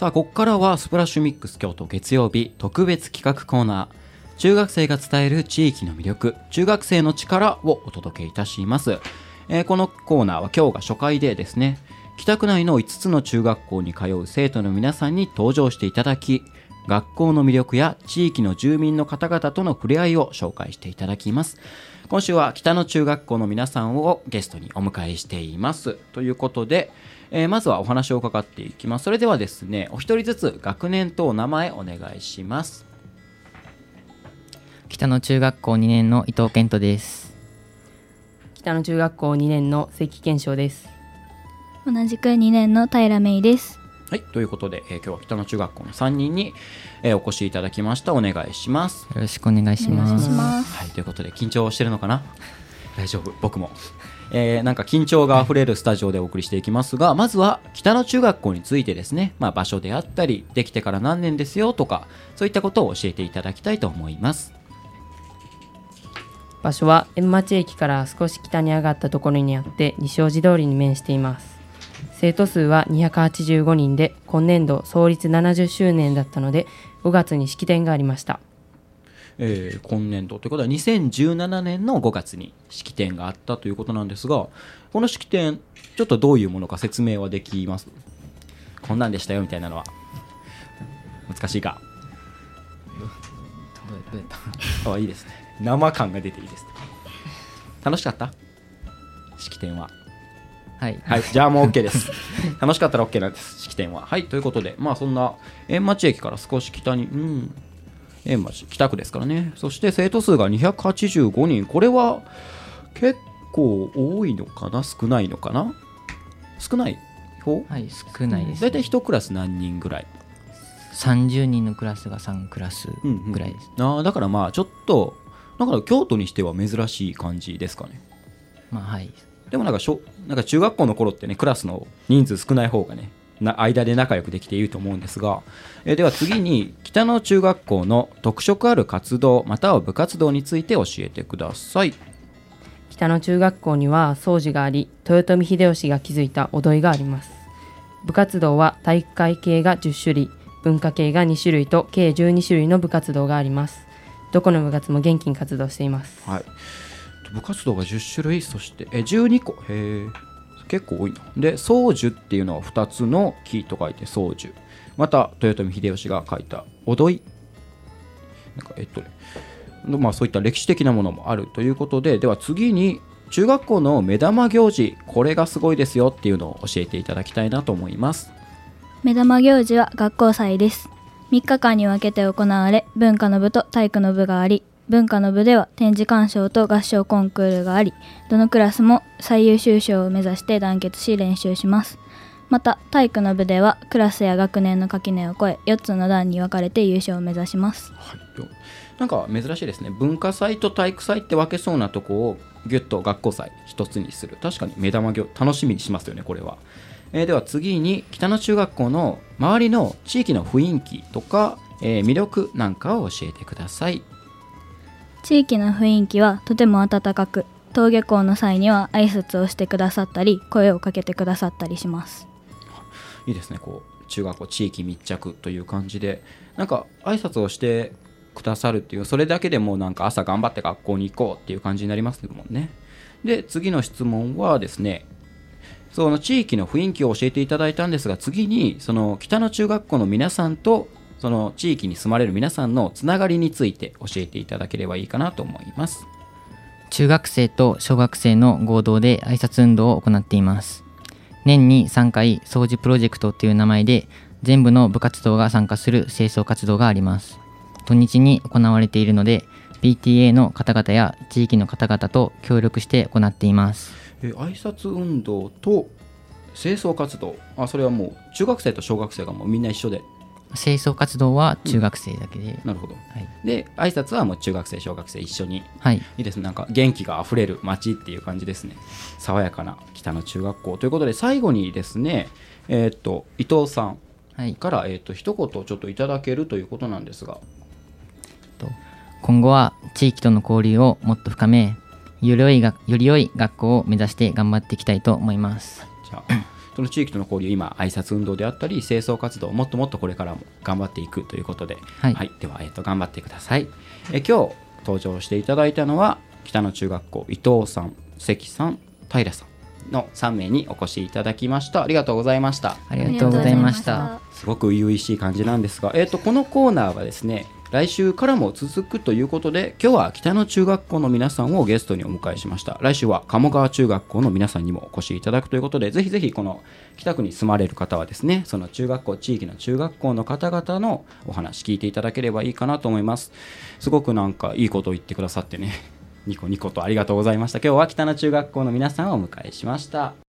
さあここからはスプラッシュミックス京都月曜日特別企画コーナー。中学生が伝える地域の魅力中学生の力をお届けいたします、えーこのコーナーは今日が初回でですね北区内の5つの中学校に通う生徒の皆さんに登場していただき学校の魅力や地域の住民の方々との触れ合いを紹介していただきます。今週は北野中学校の皆さんをゲストにお迎えしています。ということで、えーまずはお話を伺っていきます。それではですねお一人ずつ学年とお名前お願いします。北野中学校2年の伊藤健人です。北野中学校2年の関健翔です。同じく2年の平芽衣です。はいということで、えー今日は北野中学校の3人に、えーお越しいただきました。お願いします。よろしくお願いします。はい、ということで緊張してるのかな？大丈夫。僕も、えーなんか緊張があふれるスタジオでお送りしていきますがまずは北野中学校についてですね、まあ、場所であったりできてから何年ですよとかそういったことを教えていただきたいと思います。場所は円町駅から少し北に上がったところにあって西大路通りに面しています。生徒数は285人で今年度創立70周年だったので5月に式典がありました。えー今年度ということは2017年の5月に式典があったということなんですがこの式典ちょっとどういうものか説明はできます？こんなんでしたよみたいなのは。難しいか？あいいですね。生感が出ていいですね。楽しかった？式典ははい。はいじゃあもう OK です。楽しかったら OK なんです式典は。はいということでまあそんな円町駅から少し北にうん。円町北区ですからね。そして生徒数が285人。これは結構多いのかな？少ないのかな？少ない方？はい少ないです、大体1クラス何人ぐらい？30人のクラスが3クラスぐらいです、あーだからまあちょっとだから京都にしては珍しい感じですかねまあはい。でもなんか小なんか中学校の頃ってねクラスの人数少ない方がねな間で仲良くできていると思うんですが、えーでは次に北野中学校の特色ある活動または部活動について教えてください。北野中学校には宗寺があり豊臣秀吉が築いた踊りがあります。部活動は体育会系が10種類文化系が2種類と計12種類の部活動があります。どこの部活も元気に活動しています。はい部活動が10種類そしてえ12個。へえ。結構多いなで宗樹っていうのは2つの木と書いて宗樹また豊臣秀吉が書いた踊り。なんかえっとねまあそういった歴史的なものもあるということででは次に中学校の目玉行事これがすごいですよっていうのを教えていただきたいなと思います。目玉行事は学校祭です。3日間に分けて行われ、文化の部と体育の部があり、文化の部では展示鑑賞と合唱コンクールがあり、どのクラスも最優秀賞を目指して団結し練習します。また、体育の部ではクラスや学年の垣根を越え、4つの段に分かれて優勝を目指します。はい、なんか珍しいですね。文化祭と体育祭って分けそうなとこをギュッと学校祭一つにする。確かに目玉行楽しみにしますよねこれは、えーでは次に北野中学校の周りの地域の雰囲気とか、えー魅力なんかを教えてください。地域の雰囲気はとても温かく、登下校の際には挨拶をしてくださったり、声をかけてくださったりします。いいですねこう中学校地域密着という感じでなんか挨拶をしてくださるっていうそれだけでもなんか朝頑張って学校に行こうっていう感じになりますもんねで次の質問はですねその地域の雰囲気を教えていただいたんですが次にその北野中学校の皆さんとその地域に住まれる皆さんのつながりについて教えていただければいいかなと思います。中学生と小学生の合同で挨拶運動を行っています。年に3回掃除プロジェクトという名前で全部の部活動が参加する清掃活動があります。土日に行われているので PTA の方々や地域の方々と協力して行っています。え挨拶運動と清掃活動。あそれはもう中学生と小学生がもうみんな一緒で清掃活動は中学生だけで、なるほど。はい、で挨拶はもう中学生小学生一緒に。はい、いいですね。なんか元気があふれる街っていう感じですね。爽やかな北の中学校ということで最後にですねえーっと伊藤さんはい、から、えーっと一言ちょっといただけるということなんですが。と今後は地域との交流をもっと深めより良いがより良い学校を目指して頑張っていきたいと思います。じゃあその地域との交流今挨拶運動であったり清掃活動をもっともっとこれからも頑張っていくということで、はい。では、えー、と頑張ってください、えー今日登場していただいたのは北野中学校伊藤さん関さん平さんの3名にお越しいただきました。ありがとうございました。ありがとうございました。すごく初々しい感じなんですが、えー、とこのコーナーはですね来週からも続くということで今日は北野中学校の皆さんをゲストにお迎えしました。来週は鴨川中学校の皆さんにもお越しいただくということでぜひぜひこの北区に住まれる方はですねその中学校地域の中学校の方々のお話聞いていただければいいかなと思います。すごくなんかいいことを言ってくださってね。ニコニコとありがとうございました。今日は北野中学校の皆さんをお迎えしました。